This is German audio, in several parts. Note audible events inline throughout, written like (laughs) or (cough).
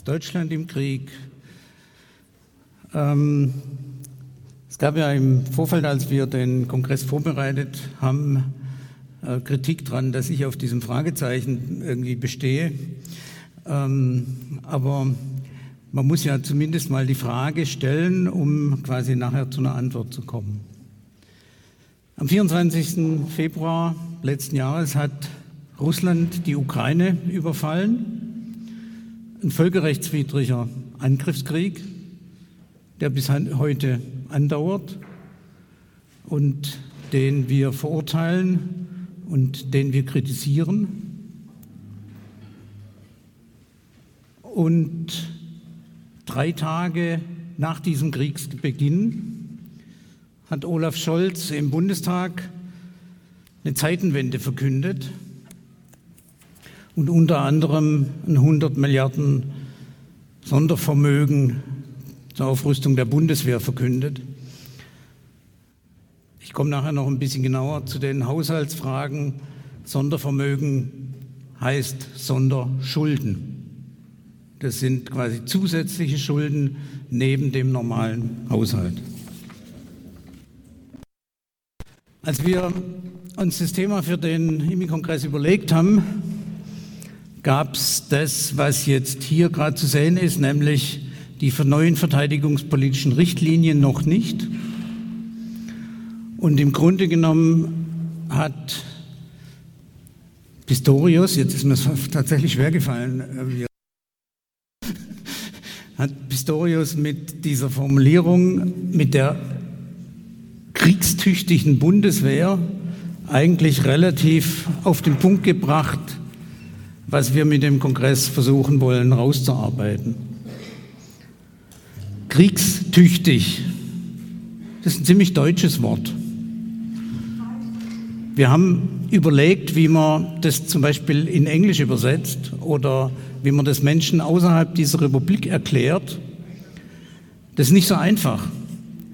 Ist Deutschland im Krieg? Ähm, es gab ja im Vorfeld, als wir den Kongress vorbereitet haben, äh, Kritik dran, dass ich auf diesem Fragezeichen irgendwie bestehe. Ähm, aber man muss ja zumindest mal die Frage stellen, um quasi nachher zu einer Antwort zu kommen. Am 24. Februar letzten Jahres hat Russland die Ukraine überfallen. Ein völkerrechtswidriger Angriffskrieg, der bis heute andauert und den wir verurteilen und den wir kritisieren. Und drei Tage nach diesem Kriegsbeginn hat Olaf Scholz im Bundestag eine Zeitenwende verkündet und unter anderem ein 100 Milliarden Sondervermögen zur Aufrüstung der Bundeswehr verkündet. Ich komme nachher noch ein bisschen genauer zu den Haushaltsfragen. Sondervermögen heißt Sonderschulden. Das sind quasi zusätzliche Schulden neben dem normalen Haushalt. Als wir uns das Thema für den IMI-Kongress überlegt haben, gab es das, was jetzt hier gerade zu sehen ist, nämlich die neuen verteidigungspolitischen Richtlinien noch nicht. Und im Grunde genommen hat Pistorius, jetzt ist mir es (laughs) tatsächlich schwer gefallen, äh, (laughs) hat Pistorius mit dieser Formulierung, mit der kriegstüchtigen Bundeswehr eigentlich relativ auf den Punkt gebracht, was wir mit dem Kongress versuchen wollen rauszuarbeiten. Kriegstüchtig, das ist ein ziemlich deutsches Wort. Wir haben überlegt, wie man das zum Beispiel in Englisch übersetzt oder wie man das Menschen außerhalb dieser Republik erklärt. Das ist nicht so einfach,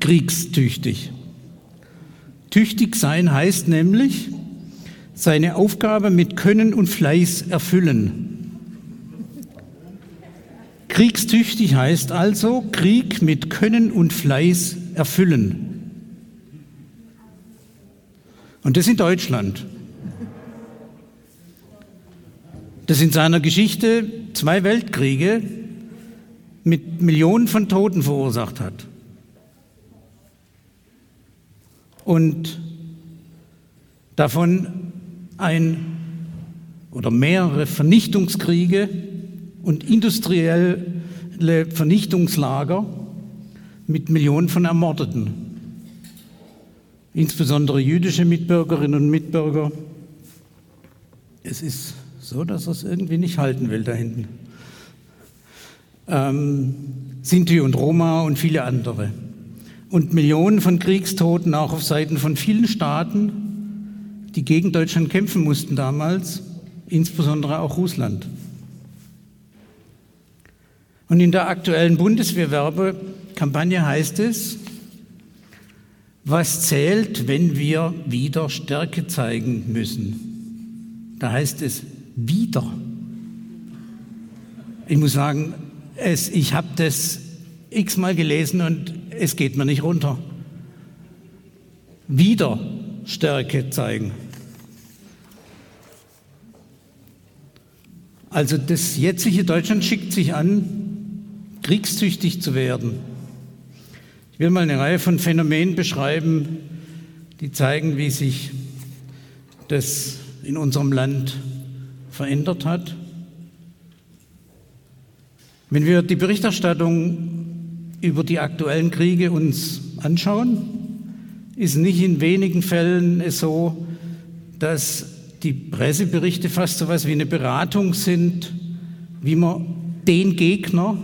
kriegstüchtig. Tüchtig sein heißt nämlich, seine Aufgabe mit Können und Fleiß erfüllen. Kriegstüchtig heißt also Krieg mit Können und Fleiß erfüllen. Und das in Deutschland. Das in seiner Geschichte zwei Weltkriege mit Millionen von Toten verursacht hat. und davon ein oder mehrere Vernichtungskriege und industrielle Vernichtungslager mit Millionen von Ermordeten, insbesondere jüdische Mitbürgerinnen und Mitbürger. Es ist so, dass er es irgendwie nicht halten will da hinten. Ähm, Sinti und Roma und viele andere und Millionen von Kriegstoten auch auf Seiten von vielen Staaten, die gegen Deutschland kämpfen mussten damals, insbesondere auch Russland. Und in der aktuellen Bundeswehrwerbekampagne heißt es, was zählt, wenn wir wieder Stärke zeigen müssen? Da heißt es wieder. Ich muss sagen, es, ich habe das x-mal gelesen und es geht mir nicht runter. Wieder Stärke zeigen. Also das jetzige Deutschland schickt sich an, kriegstüchtig zu werden. Ich will mal eine Reihe von Phänomenen beschreiben, die zeigen, wie sich das in unserem Land verändert hat. Wenn wir die Berichterstattung über die aktuellen Kriege uns anschauen, ist nicht in wenigen Fällen es so, dass die Presseberichte fast so etwas wie eine Beratung sind, wie man den Gegner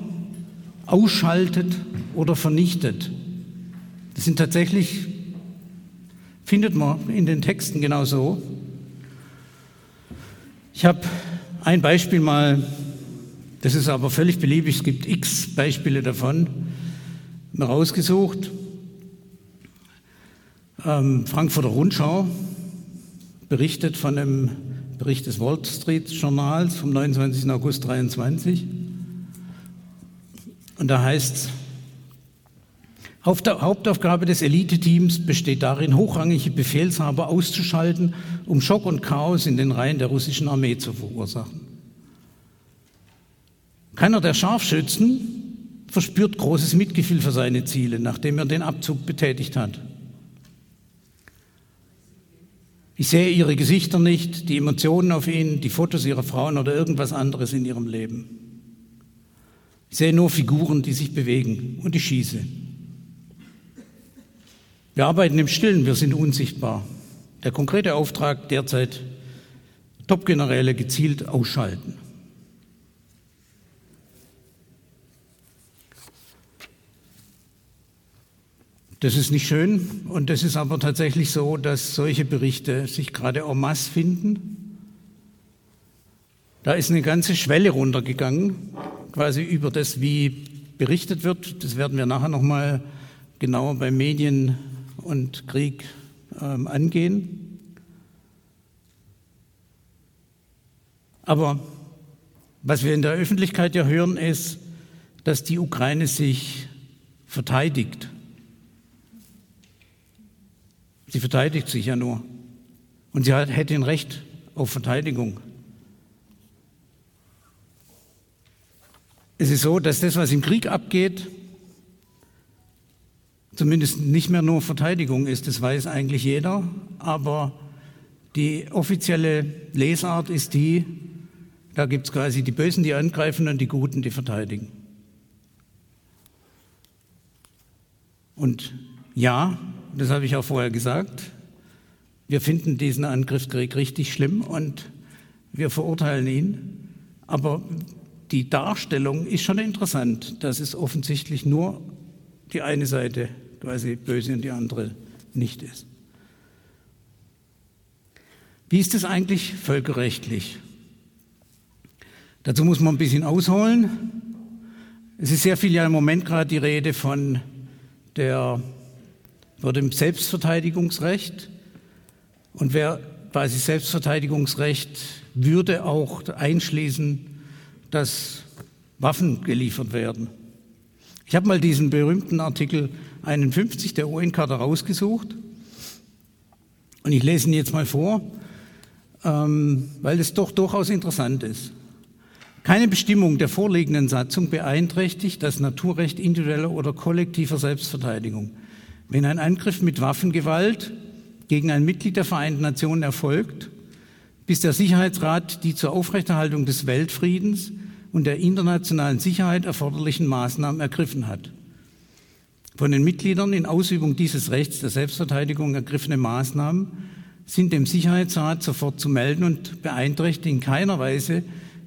ausschaltet oder vernichtet. Das sind tatsächlich, findet man in den Texten genauso. Ich habe ein Beispiel mal, das ist aber völlig beliebig, es gibt x Beispiele davon rausgesucht. Ähm, Frankfurter Rundschau berichtet von einem Bericht des Wall Street Journals vom 29. August 23. Und da heißt es, Hauptaufgabe des Eliteteams besteht darin, hochrangige Befehlshaber auszuschalten, um Schock und Chaos in den Reihen der russischen Armee zu verursachen. Keiner der Scharfschützen verspürt großes Mitgefühl für seine Ziele, nachdem er den Abzug betätigt hat. Ich sehe ihre Gesichter nicht, die Emotionen auf ihnen, die Fotos ihrer Frauen oder irgendwas anderes in ihrem Leben. Ich sehe nur Figuren, die sich bewegen und ich schieße. Wir arbeiten im Stillen, wir sind unsichtbar. Der konkrete Auftrag derzeit, Top-Generäle gezielt ausschalten. Das ist nicht schön und das ist aber tatsächlich so, dass solche Berichte sich gerade en masse finden. Da ist eine ganze Schwelle runtergegangen, quasi über das, wie berichtet wird. Das werden wir nachher nochmal genauer bei Medien und Krieg ähm, angehen. Aber was wir in der Öffentlichkeit ja hören, ist, dass die Ukraine sich verteidigt. Sie verteidigt sich ja nur. Und sie hätte ein Recht auf Verteidigung. Es ist so, dass das, was im Krieg abgeht, zumindest nicht mehr nur Verteidigung ist, das weiß eigentlich jeder, aber die offizielle Lesart ist die, da gibt es quasi die Bösen, die angreifen und die Guten, die verteidigen. Und ja, das habe ich auch vorher gesagt, wir finden diesen Angriffskrieg richtig schlimm und wir verurteilen ihn. Aber die Darstellung ist schon interessant, dass es offensichtlich nur die eine Seite quasi böse und die andere nicht ist. Wie ist es eigentlich völkerrechtlich? Dazu muss man ein bisschen ausholen. Es ist sehr viel ja im Moment gerade die Rede von, der, von dem Selbstverteidigungsrecht. Und wer quasi Selbstverteidigungsrecht würde auch einschließen, dass Waffen geliefert werden. Ich habe mal diesen berühmten Artikel 51 der UN-Charta rausgesucht und ich lese ihn jetzt mal vor, ähm, weil es doch durchaus interessant ist. Keine Bestimmung der vorliegenden Satzung beeinträchtigt das Naturrecht individueller oder kollektiver Selbstverteidigung. Wenn ein Angriff mit Waffengewalt gegen ein Mitglied der Vereinten Nationen erfolgt, bis der Sicherheitsrat die zur Aufrechterhaltung des Weltfriedens und der internationalen Sicherheit erforderlichen Maßnahmen ergriffen hat. Von den Mitgliedern in Ausübung dieses Rechts der Selbstverteidigung ergriffene Maßnahmen sind dem Sicherheitsrat sofort zu melden und beeinträchtigen in keiner Weise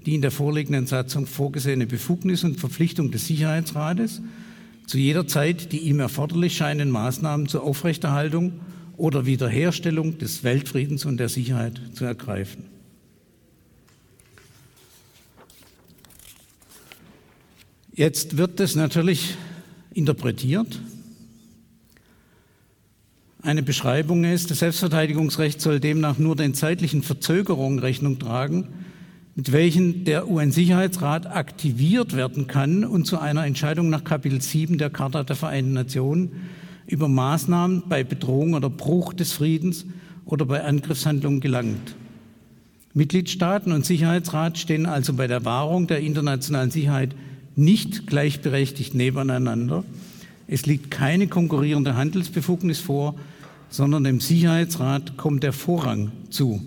die in der vorliegenden Satzung vorgesehene Befugnis und Verpflichtung des Sicherheitsrates, zu jeder Zeit die ihm erforderlich scheinen Maßnahmen zur Aufrechterhaltung oder Wiederherstellung des Weltfriedens und der Sicherheit zu ergreifen. Jetzt wird das natürlich interpretiert. Eine Beschreibung ist, das Selbstverteidigungsrecht soll demnach nur den zeitlichen Verzögerungen Rechnung tragen, mit welchen der UN-Sicherheitsrat aktiviert werden kann und zu einer Entscheidung nach Kapitel 7 der Charta der Vereinten Nationen über Maßnahmen bei Bedrohung oder Bruch des Friedens oder bei Angriffshandlungen gelangt. Mitgliedstaaten und Sicherheitsrat stehen also bei der Wahrung der internationalen Sicherheit nicht gleichberechtigt nebeneinander. Es liegt keine konkurrierende Handelsbefugnis vor, sondern dem Sicherheitsrat kommt der Vorrang zu.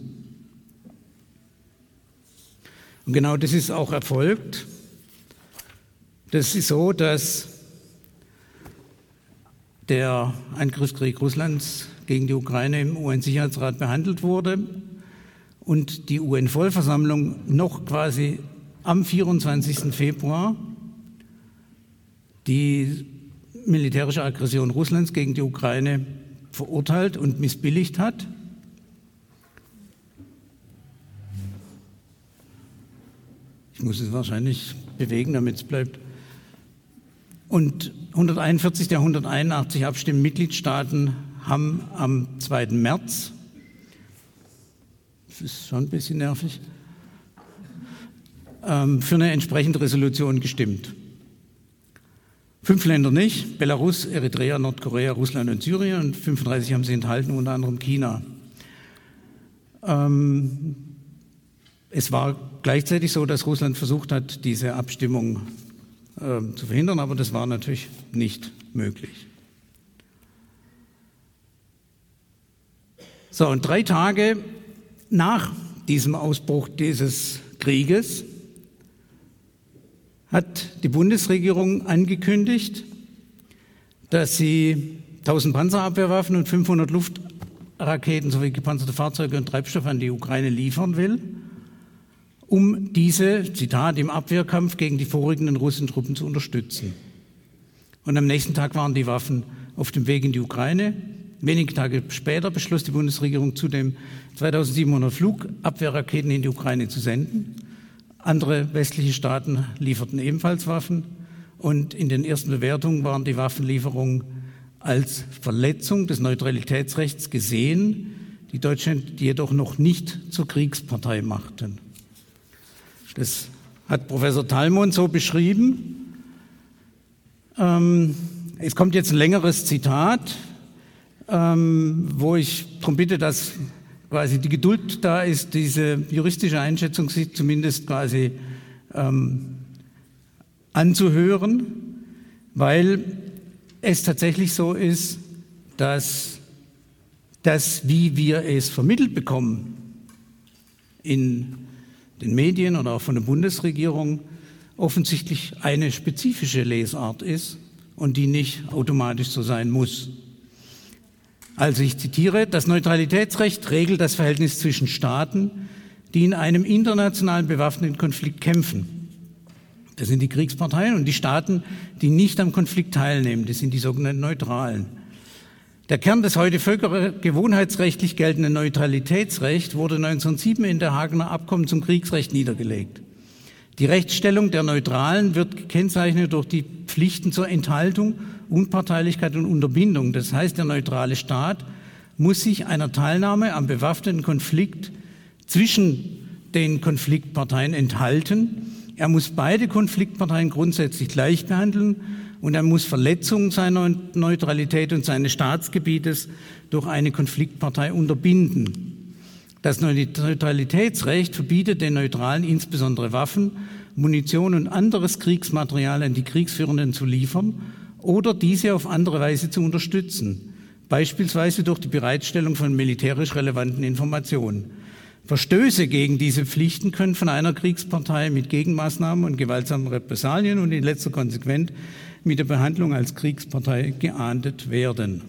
Und genau das ist auch erfolgt. Das ist so, dass der Angriffskrieg Russlands gegen die Ukraine im UN-Sicherheitsrat behandelt wurde und die UN-Vollversammlung noch quasi am 24. Februar die militärische Aggression Russlands gegen die Ukraine verurteilt und missbilligt hat. Ich muss es wahrscheinlich bewegen, damit es bleibt. Und 141 der 181 abstimmenden Mitgliedstaaten haben am 2. März, das ist schon ein bisschen nervig, ähm, für eine entsprechende Resolution gestimmt. Fünf Länder nicht, Belarus, Eritrea, Nordkorea, Russland und Syrien und 35 haben sie enthalten, unter anderem China. Ähm, es war gleichzeitig so, dass Russland versucht hat, diese Abstimmung äh, zu verhindern, aber das war natürlich nicht möglich. So, und drei Tage nach diesem Ausbruch dieses Krieges hat die Bundesregierung angekündigt, dass sie 1000 Panzerabwehrwaffen und 500 Luftraketen sowie gepanzerte Fahrzeuge und Treibstoff an die Ukraine liefern will, um diese, Zitat, im Abwehrkampf gegen die vorrückenden russischen Truppen zu unterstützen. Und am nächsten Tag waren die Waffen auf dem Weg in die Ukraine. Wenige Tage später beschloss die Bundesregierung zudem, 2700 Flugabwehrraketen in die Ukraine zu senden. Andere westliche Staaten lieferten ebenfalls Waffen und in den ersten Bewertungen waren die Waffenlieferungen als Verletzung des Neutralitätsrechts gesehen, die Deutschland jedoch noch nicht zur Kriegspartei machten. Das hat Professor Talmont so beschrieben. Ähm, es kommt jetzt ein längeres Zitat, ähm, wo ich darum bitte, dass quasi die Geduld da ist, diese juristische Einschätzung sich zumindest quasi ähm, anzuhören, weil es tatsächlich so ist, dass das, wie wir es vermittelt bekommen in den Medien oder auch von der Bundesregierung, offensichtlich eine spezifische Lesart ist und die nicht automatisch so sein muss. Also ich zitiere, das Neutralitätsrecht regelt das Verhältnis zwischen Staaten, die in einem internationalen bewaffneten Konflikt kämpfen. Das sind die Kriegsparteien und die Staaten, die nicht am Konflikt teilnehmen. Das sind die sogenannten Neutralen. Der Kern des heute völkergewohnheitsrechtlich geltenden Neutralitätsrechts wurde 1907 in der Hagener Abkommen zum Kriegsrecht niedergelegt. Die Rechtsstellung der Neutralen wird gekennzeichnet durch die Pflichten zur Enthaltung Unparteilichkeit und Unterbindung. Das heißt, der neutrale Staat muss sich einer Teilnahme am bewaffneten Konflikt zwischen den Konfliktparteien enthalten. Er muss beide Konfliktparteien grundsätzlich gleich behandeln und er muss Verletzungen seiner Neutralität und seines Staatsgebietes durch eine Konfliktpartei unterbinden. Das Neutralitätsrecht verbietet den Neutralen insbesondere Waffen, Munition und anderes Kriegsmaterial an die Kriegsführenden zu liefern oder diese auf andere Weise zu unterstützen, beispielsweise durch die Bereitstellung von militärisch relevanten Informationen. Verstöße gegen diese Pflichten können von einer Kriegspartei mit Gegenmaßnahmen und gewaltsamen Repressalien und in letzter Konsequenz mit der Behandlung als Kriegspartei geahndet werden.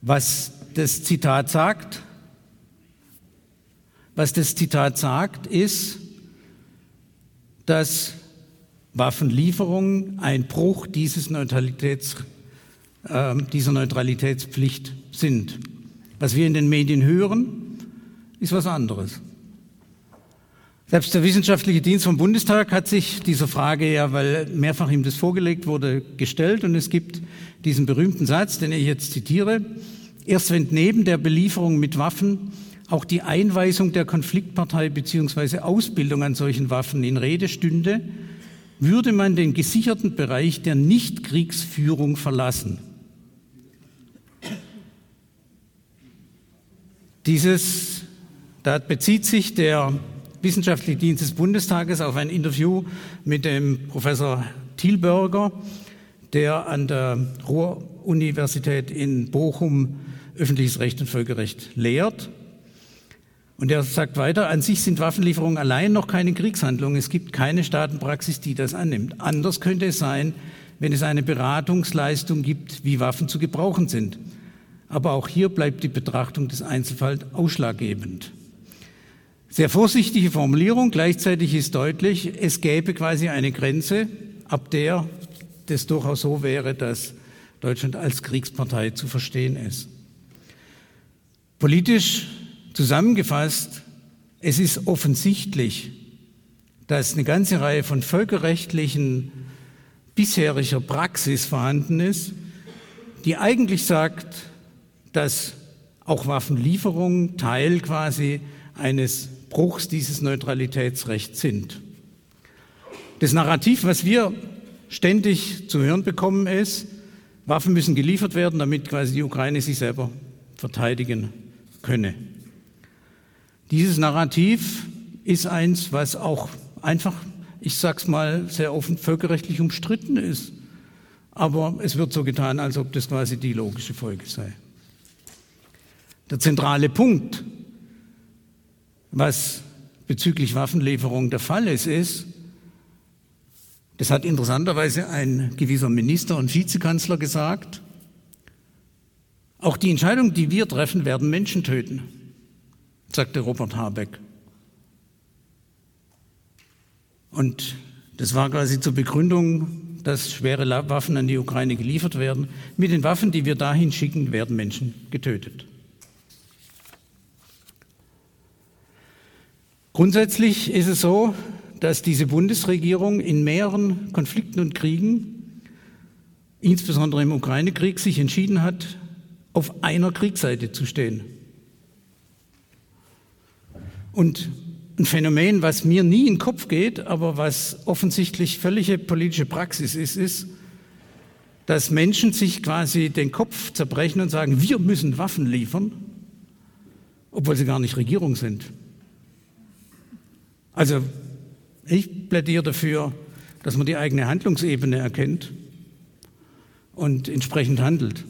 Was das Zitat sagt, was das Zitat sagt, ist, dass Waffenlieferungen ein Bruch dieses Neutralitäts, äh, dieser Neutralitätspflicht sind. Was wir in den Medien hören, ist was anderes. Selbst der wissenschaftliche Dienst vom Bundestag hat sich dieser Frage ja, weil mehrfach ihm das vorgelegt wurde, gestellt. Und es gibt diesen berühmten Satz, den ich jetzt zitiere. Erst wenn neben der Belieferung mit Waffen auch die Einweisung der Konfliktpartei bzw. Ausbildung an solchen Waffen in Rede stünde, würde man den gesicherten Bereich der Nichtkriegsführung verlassen. Dieses, da bezieht sich der Wissenschaftliche Dienst des Bundestages auf ein Interview mit dem Professor Thielberger, der an der Ruhr-Universität in Bochum öffentliches Recht und Völkerrecht lehrt und er sagt weiter, an sich sind Waffenlieferungen allein noch keine Kriegshandlung. Es gibt keine Staatenpraxis, die das annimmt. Anders könnte es sein, wenn es eine Beratungsleistung gibt, wie Waffen zu gebrauchen sind. Aber auch hier bleibt die Betrachtung des Einzelfalls ausschlaggebend. Sehr vorsichtige Formulierung, gleichzeitig ist deutlich, es gäbe quasi eine Grenze, ab der das durchaus so wäre, dass Deutschland als Kriegspartei zu verstehen ist. Politisch Zusammengefasst, es ist offensichtlich, dass eine ganze Reihe von völkerrechtlichen bisheriger Praxis vorhanden ist, die eigentlich sagt, dass auch Waffenlieferungen Teil quasi eines Bruchs dieses Neutralitätsrechts sind. Das Narrativ, was wir ständig zu hören bekommen, ist, Waffen müssen geliefert werden, damit quasi die Ukraine sich selber verteidigen könne. Dieses Narrativ ist eins, was auch einfach, ich sag's mal, sehr offen völkerrechtlich umstritten ist. Aber es wird so getan, als ob das quasi die logische Folge sei. Der zentrale Punkt, was bezüglich Waffenlieferung der Fall ist, ist, das hat interessanterweise ein gewisser Minister und Vizekanzler gesagt, auch die Entscheidungen, die wir treffen, werden Menschen töten, sagte Robert Habeck. Und das war quasi zur Begründung, dass schwere Waffen an die Ukraine geliefert werden. Mit den Waffen, die wir dahin schicken, werden Menschen getötet. Grundsätzlich ist es so, dass diese Bundesregierung in mehreren Konflikten und Kriegen, insbesondere im Ukraine-Krieg, sich entschieden hat, auf einer Kriegsseite zu stehen. Und ein Phänomen, was mir nie in den Kopf geht, aber was offensichtlich völlige politische Praxis ist, ist, dass Menschen sich quasi den Kopf zerbrechen und sagen, wir müssen Waffen liefern, obwohl sie gar nicht Regierung sind. Also ich plädiere dafür, dass man die eigene Handlungsebene erkennt und entsprechend handelt.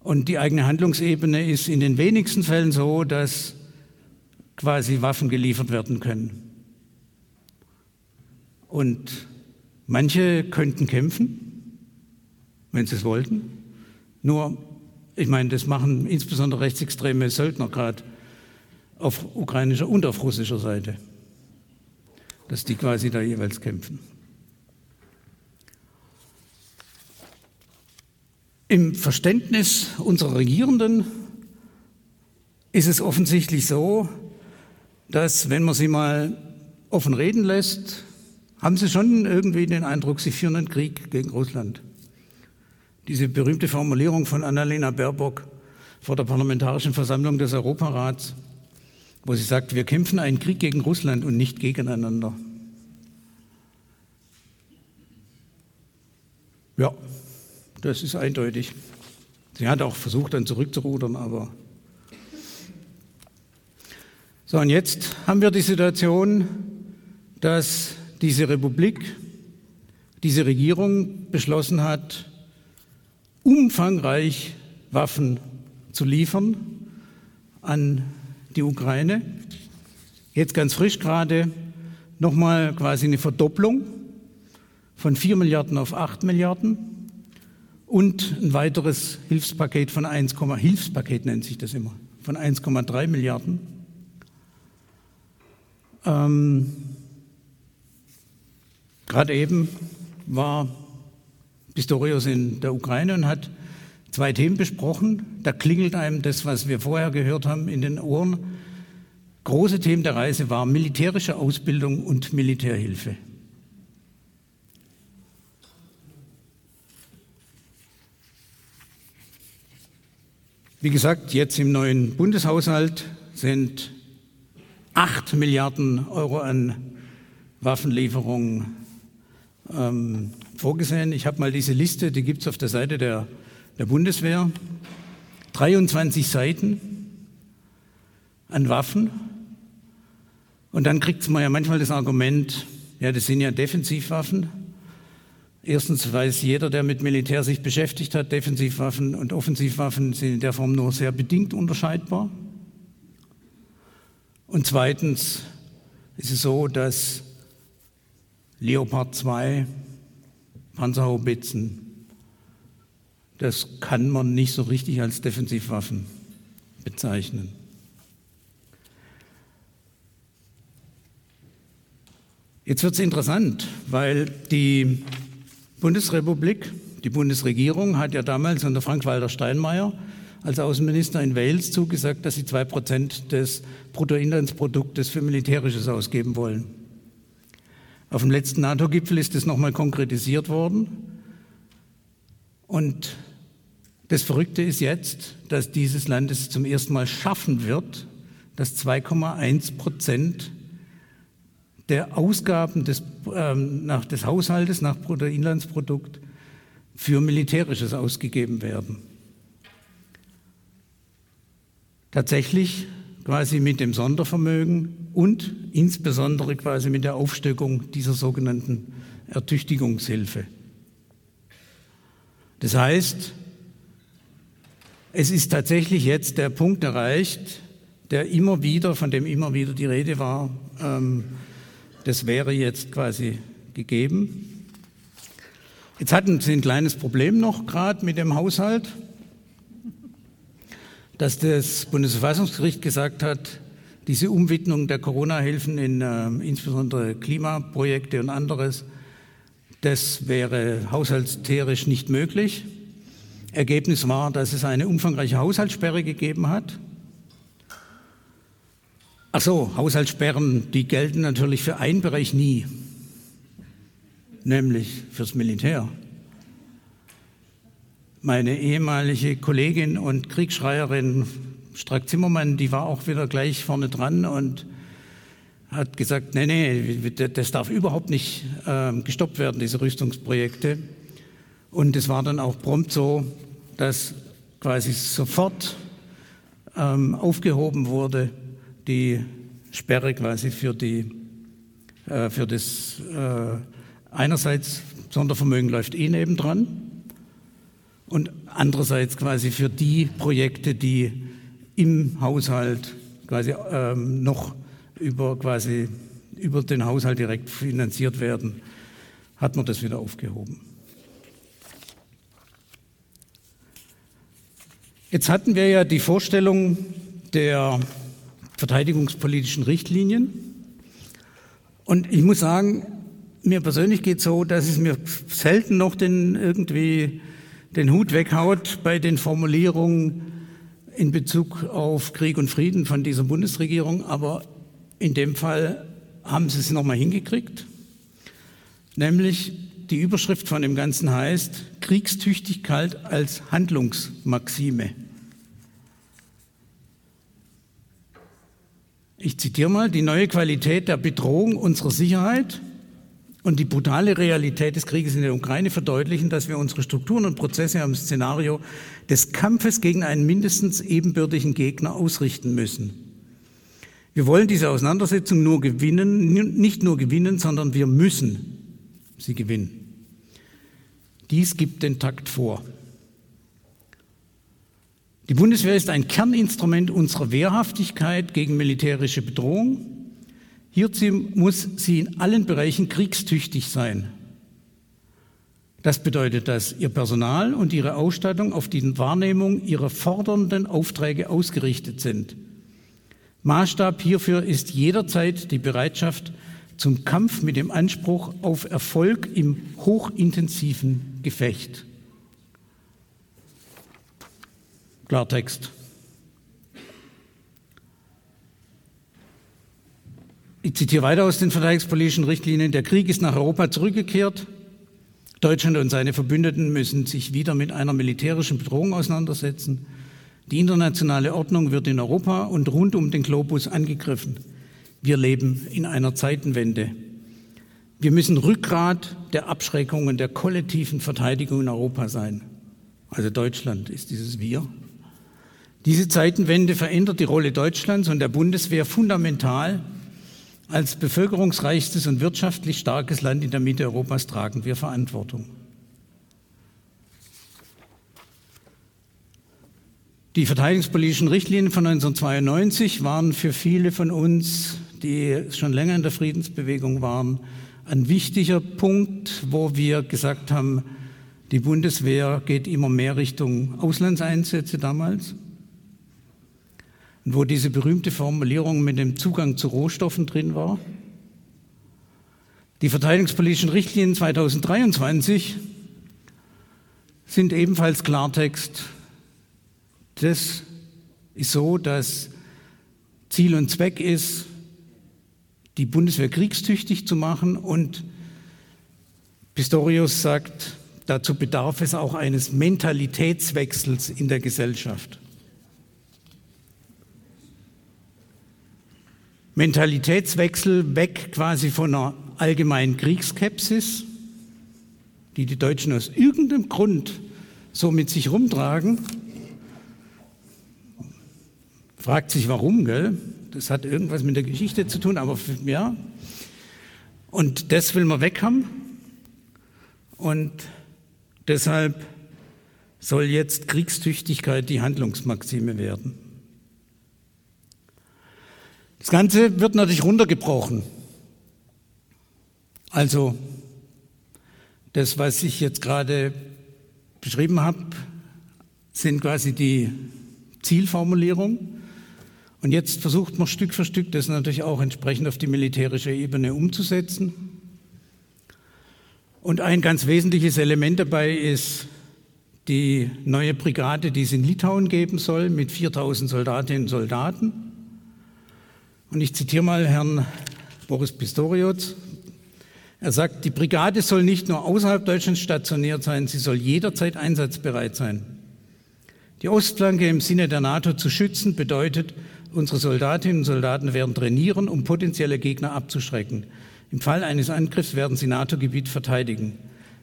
Und die eigene Handlungsebene ist in den wenigsten Fällen so, dass quasi Waffen geliefert werden können. Und manche könnten kämpfen, wenn sie es wollten. Nur, ich meine, das machen insbesondere rechtsextreme Söldner gerade auf ukrainischer und auf russischer Seite, dass die quasi da jeweils kämpfen. Im Verständnis unserer Regierenden ist es offensichtlich so, dass wenn man sie mal offen reden lässt, haben sie schon irgendwie den Eindruck, sie führen einen Krieg gegen Russland. Diese berühmte Formulierung von Annalena Baerbock vor der Parlamentarischen Versammlung des Europarats, wo sie sagt, wir kämpfen einen Krieg gegen Russland und nicht gegeneinander. Ja, das ist eindeutig. Sie hat auch versucht, dann zurückzurudern, aber. So, und jetzt haben wir die Situation, dass diese Republik, diese Regierung beschlossen hat, umfangreich Waffen zu liefern an die Ukraine. Jetzt ganz frisch gerade nochmal quasi eine Verdopplung von 4 Milliarden auf 8 Milliarden und ein weiteres Hilfspaket von 1, Hilfspaket nennt sich das immer, von 1,3 Milliarden. Ähm, Gerade eben war Pistorius in der Ukraine und hat zwei Themen besprochen. Da klingelt einem das, was wir vorher gehört haben, in den Ohren. Große Themen der Reise waren militärische Ausbildung und Militärhilfe. Wie gesagt, jetzt im neuen Bundeshaushalt sind 8 Milliarden Euro an Waffenlieferungen ähm, vorgesehen. Ich habe mal diese Liste, die gibt es auf der Seite der, der Bundeswehr. 23 Seiten an Waffen. Und dann kriegt man ja manchmal das Argument, ja, das sind ja Defensivwaffen. Erstens weiß jeder, der mit Militär sich beschäftigt hat, Defensivwaffen und Offensivwaffen sind in der Form nur sehr bedingt unterscheidbar. Und zweitens ist es so, dass Leopard 2, Panzerhaubitzen, das kann man nicht so richtig als Defensivwaffen bezeichnen. Jetzt wird es interessant, weil die Bundesrepublik, die Bundesregierung hat ja damals unter Frank-Walter Steinmeier als Außenminister in Wales zugesagt, dass sie zwei Prozent des Bruttoinlandsproduktes für Militärisches ausgeben wollen. Auf dem letzten NATO-Gipfel ist das nochmal konkretisiert worden. Und das Verrückte ist jetzt, dass dieses Land es zum ersten Mal schaffen wird, dass 2,1 Prozent der Ausgaben des, ähm, nach, des Haushaltes nach Bruttoinlandsprodukt für Militärisches ausgegeben werden. Tatsächlich quasi mit dem Sondervermögen und insbesondere quasi mit der Aufstockung dieser sogenannten Ertüchtigungshilfe. Das heißt, es ist tatsächlich jetzt der Punkt erreicht, der immer wieder, von dem immer wieder die Rede war, ähm, das wäre jetzt quasi gegeben. Jetzt hatten Sie ein kleines Problem noch gerade mit dem Haushalt, dass das Bundesverfassungsgericht gesagt hat, diese Umwidmung der Corona-Hilfen in äh, insbesondere Klimaprojekte und anderes, das wäre haushaltstheorisch nicht möglich. Ergebnis war, dass es eine umfangreiche Haushaltssperre gegeben hat. Ach so, Haushaltssperren, die gelten natürlich für einen Bereich nie, nämlich fürs Militär. Meine ehemalige Kollegin und Kriegsschreierin Strack Zimmermann, die war auch wieder gleich vorne dran und hat gesagt, nee, nee, das darf überhaupt nicht äh, gestoppt werden, diese Rüstungsprojekte. Und es war dann auch prompt so, dass quasi sofort ähm, aufgehoben wurde, die Sperre quasi für, die, äh, für das äh, einerseits Sondervermögen läuft eh nebendran und andererseits quasi für die Projekte, die im Haushalt quasi ähm, noch über quasi über den Haushalt direkt finanziert werden, hat man das wieder aufgehoben. Jetzt hatten wir ja die Vorstellung der verteidigungspolitischen Richtlinien. Und ich muss sagen, mir persönlich geht es so, dass es mir selten noch den, irgendwie den Hut weghaut bei den Formulierungen in Bezug auf Krieg und Frieden von dieser Bundesregierung. Aber in dem Fall haben sie es nochmal hingekriegt. Nämlich die Überschrift von dem Ganzen heißt Kriegstüchtigkeit als Handlungsmaxime. Ich zitiere mal, die neue Qualität der Bedrohung unserer Sicherheit und die brutale Realität des Krieges in der Ukraine verdeutlichen, dass wir unsere Strukturen und Prozesse am Szenario des Kampfes gegen einen mindestens ebenbürtigen Gegner ausrichten müssen. Wir wollen diese Auseinandersetzung nur gewinnen, nicht nur gewinnen, sondern wir müssen sie gewinnen. Dies gibt den Takt vor. Die Bundeswehr ist ein Kerninstrument unserer Wehrhaftigkeit gegen militärische Bedrohung. Hierzu muss sie in allen Bereichen kriegstüchtig sein. Das bedeutet, dass ihr Personal und ihre Ausstattung auf die Wahrnehmung ihrer fordernden Aufträge ausgerichtet sind. Maßstab hierfür ist jederzeit die Bereitschaft zum Kampf mit dem Anspruch auf Erfolg im hochintensiven Gefecht. Klartext. Ich zitiere weiter aus den verteidigungspolitischen Richtlinien. Der Krieg ist nach Europa zurückgekehrt. Deutschland und seine Verbündeten müssen sich wieder mit einer militärischen Bedrohung auseinandersetzen. Die internationale Ordnung wird in Europa und rund um den Globus angegriffen. Wir leben in einer Zeitenwende. Wir müssen Rückgrat der Abschreckung und der kollektiven Verteidigung in Europa sein. Also Deutschland ist dieses Wir. Diese Zeitenwende verändert die Rolle Deutschlands und der Bundeswehr fundamental. Als bevölkerungsreichstes und wirtschaftlich starkes Land in der Mitte Europas tragen wir Verantwortung. Die verteidigungspolitischen Richtlinien von 1992 waren für viele von uns, die schon länger in der Friedensbewegung waren, ein wichtiger Punkt, wo wir gesagt haben, die Bundeswehr geht immer mehr Richtung Auslandseinsätze damals wo diese berühmte Formulierung mit dem Zugang zu Rohstoffen drin war. Die verteidigungspolitischen Richtlinien 2023 sind ebenfalls Klartext. Das ist so, dass Ziel und Zweck ist, die Bundeswehr kriegstüchtig zu machen und Pistorius sagt, dazu bedarf es auch eines Mentalitätswechsels in der Gesellschaft. Mentalitätswechsel weg quasi von einer allgemeinen Kriegskepsis, die die Deutschen aus irgendeinem Grund so mit sich rumtragen. Fragt sich warum, gell? Das hat irgendwas mit der Geschichte zu tun, aber ja. Und das will man weg haben. Und deshalb soll jetzt Kriegstüchtigkeit die Handlungsmaxime werden. Das Ganze wird natürlich runtergebrochen. Also das, was ich jetzt gerade beschrieben habe, sind quasi die Zielformulierungen. Und jetzt versucht man Stück für Stück das natürlich auch entsprechend auf die militärische Ebene umzusetzen. Und ein ganz wesentliches Element dabei ist die neue Brigade, die es in Litauen geben soll, mit 4000 Soldatinnen und Soldaten. Und ich zitiere mal Herrn Boris Pistorius. Er sagt, die Brigade soll nicht nur außerhalb Deutschlands stationiert sein, sie soll jederzeit einsatzbereit sein. Die Ostflanke im Sinne der NATO zu schützen bedeutet, Unsere Soldatinnen und Soldaten werden trainieren, um potenzielle Gegner abzuschrecken. Im Fall eines Angriffs werden sie NATO-Gebiet verteidigen.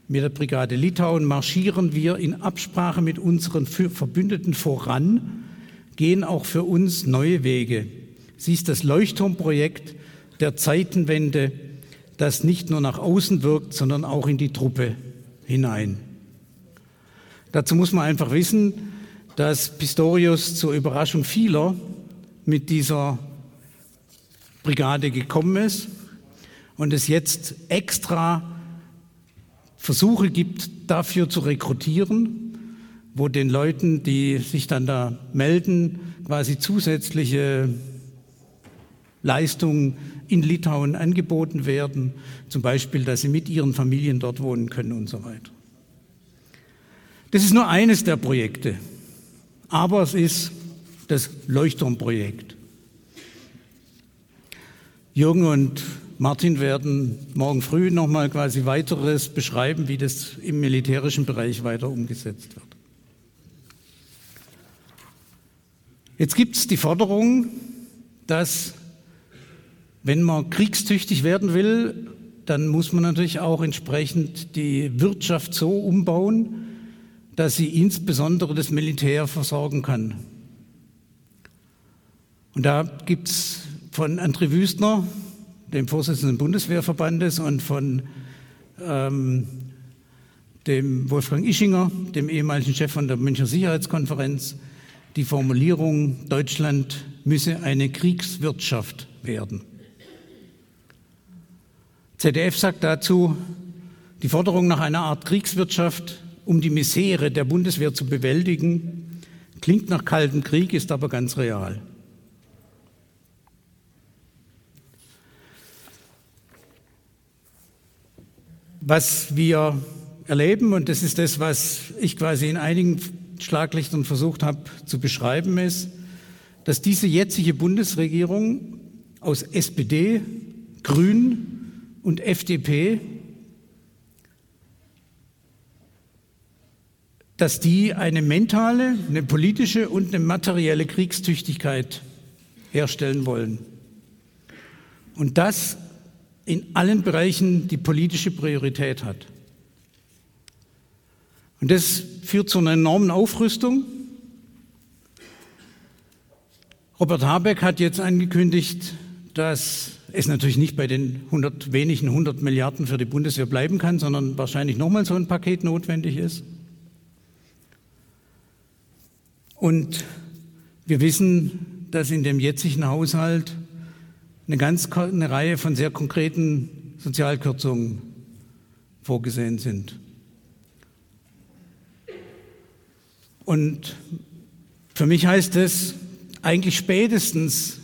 Mit der Brigade Litauen marschieren wir in Absprache mit unseren Verbündeten voran, gehen auch für uns neue Wege. Sie ist das Leuchtturmprojekt der Zeitenwende, das nicht nur nach außen wirkt, sondern auch in die Truppe hinein. Dazu muss man einfach wissen, dass Pistorius zur Überraschung vieler mit dieser Brigade gekommen ist und es jetzt extra Versuche gibt, dafür zu rekrutieren, wo den Leuten, die sich dann da melden, quasi zusätzliche Leistungen in Litauen angeboten werden, zum Beispiel, dass sie mit ihren Familien dort wohnen können und so weiter. Das ist nur eines der Projekte, aber es ist das Leuchtturmprojekt. Jürgen und Martin werden morgen früh nochmal quasi weiteres beschreiben, wie das im militärischen Bereich weiter umgesetzt wird. Jetzt gibt es die Forderung, dass wenn man kriegstüchtig werden will, dann muss man natürlich auch entsprechend die Wirtschaft so umbauen, dass sie insbesondere das Militär versorgen kann. Und da gibt es von André Wüstner, dem Vorsitzenden des Bundeswehrverbandes, und von ähm, dem Wolfgang Ischinger, dem ehemaligen Chef von der Münchner Sicherheitskonferenz, die Formulierung, Deutschland müsse eine Kriegswirtschaft werden. ZDF sagt dazu, die Forderung nach einer Art Kriegswirtschaft, um die Misere der Bundeswehr zu bewältigen, klingt nach Kalten Krieg, ist aber ganz real. Was wir erleben, und das ist das, was ich quasi in einigen Schlaglichtern versucht habe zu beschreiben, ist, dass diese jetzige Bundesregierung aus SPD, Grünen und FDP, dass die eine mentale, eine politische und eine materielle Kriegstüchtigkeit herstellen wollen. Und das in allen Bereichen die politische Priorität hat. Und das führt zu einer enormen Aufrüstung. Robert Habeck hat jetzt angekündigt, dass es natürlich nicht bei den 100, wenigen 100 Milliarden für die Bundeswehr bleiben kann, sondern wahrscheinlich nochmal so ein Paket notwendig ist. Und wir wissen, dass in dem jetzigen Haushalt eine ganz eine Reihe von sehr konkreten Sozialkürzungen vorgesehen sind. Und für mich heißt es eigentlich spätestens,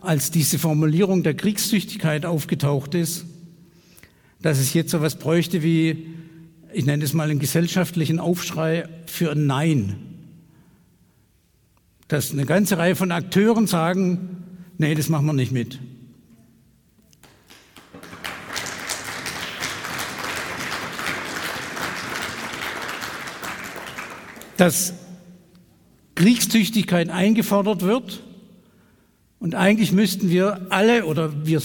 als diese Formulierung der Kriegstüchtigkeit aufgetaucht ist, dass es jetzt so etwas bräuchte wie, ich nenne es mal einen gesellschaftlichen Aufschrei für ein Nein. Dass eine ganze Reihe von Akteuren sagen, nee, das machen wir nicht mit. Dass Kriegstüchtigkeit eingefordert wird, Und eigentlich müssten wir alle oder wir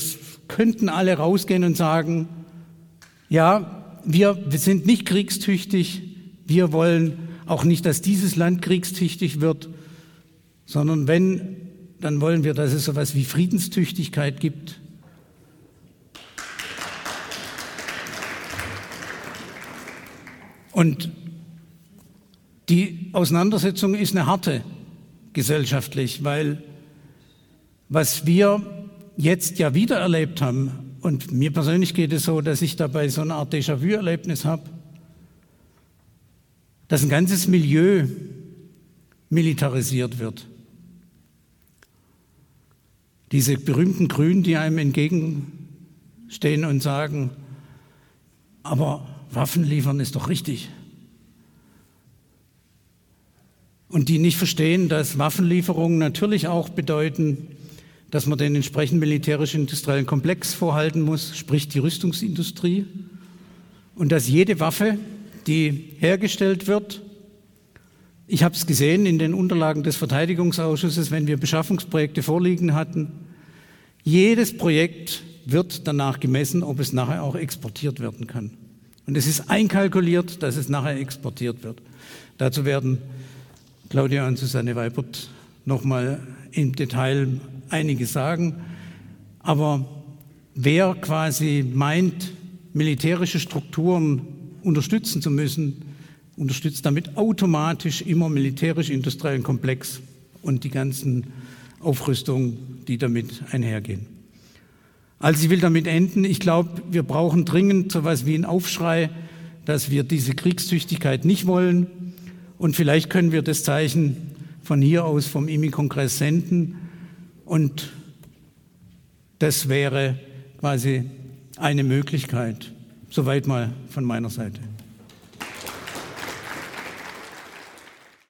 könnten alle rausgehen und sagen, ja, wir, wir sind nicht kriegstüchtig, wir wollen auch nicht, dass dieses Land kriegstüchtig wird, sondern wenn, dann wollen wir, dass es so etwas wie Friedenstüchtigkeit gibt. Und die Auseinandersetzung ist eine harte gesellschaftlich, weil was wir jetzt ja wieder erlebt haben, und mir persönlich geht es so, dass ich dabei so eine Art Déjà-vu-Erlebnis habe, dass ein ganzes Milieu militarisiert wird. Diese berühmten Grünen, die einem entgegenstehen und sagen, aber Waffen liefern ist doch richtig. Und die nicht verstehen, dass Waffenlieferungen natürlich auch bedeuten, dass man den entsprechenden militärisch-industriellen Komplex vorhalten muss, sprich die Rüstungsindustrie, und dass jede Waffe, die hergestellt wird, ich habe es gesehen in den Unterlagen des Verteidigungsausschusses, wenn wir Beschaffungsprojekte vorliegen hatten, jedes Projekt wird danach gemessen, ob es nachher auch exportiert werden kann. Und es ist einkalkuliert, dass es nachher exportiert wird. Dazu werden Claudia und Susanne Weibert nochmal im Detail einiges sagen. Aber wer quasi meint, militärische Strukturen unterstützen zu müssen, unterstützt damit automatisch immer militärisch-industriellen Komplex und die ganzen Aufrüstungen, die damit einhergehen. Also ich will damit enden. Ich glaube, wir brauchen dringend so etwas wie einen Aufschrei, dass wir diese Kriegstüchtigkeit nicht wollen. Und vielleicht können wir das Zeichen von hier aus vom IMI-Kongress senden. Und das wäre quasi eine Möglichkeit. Soweit mal von meiner Seite.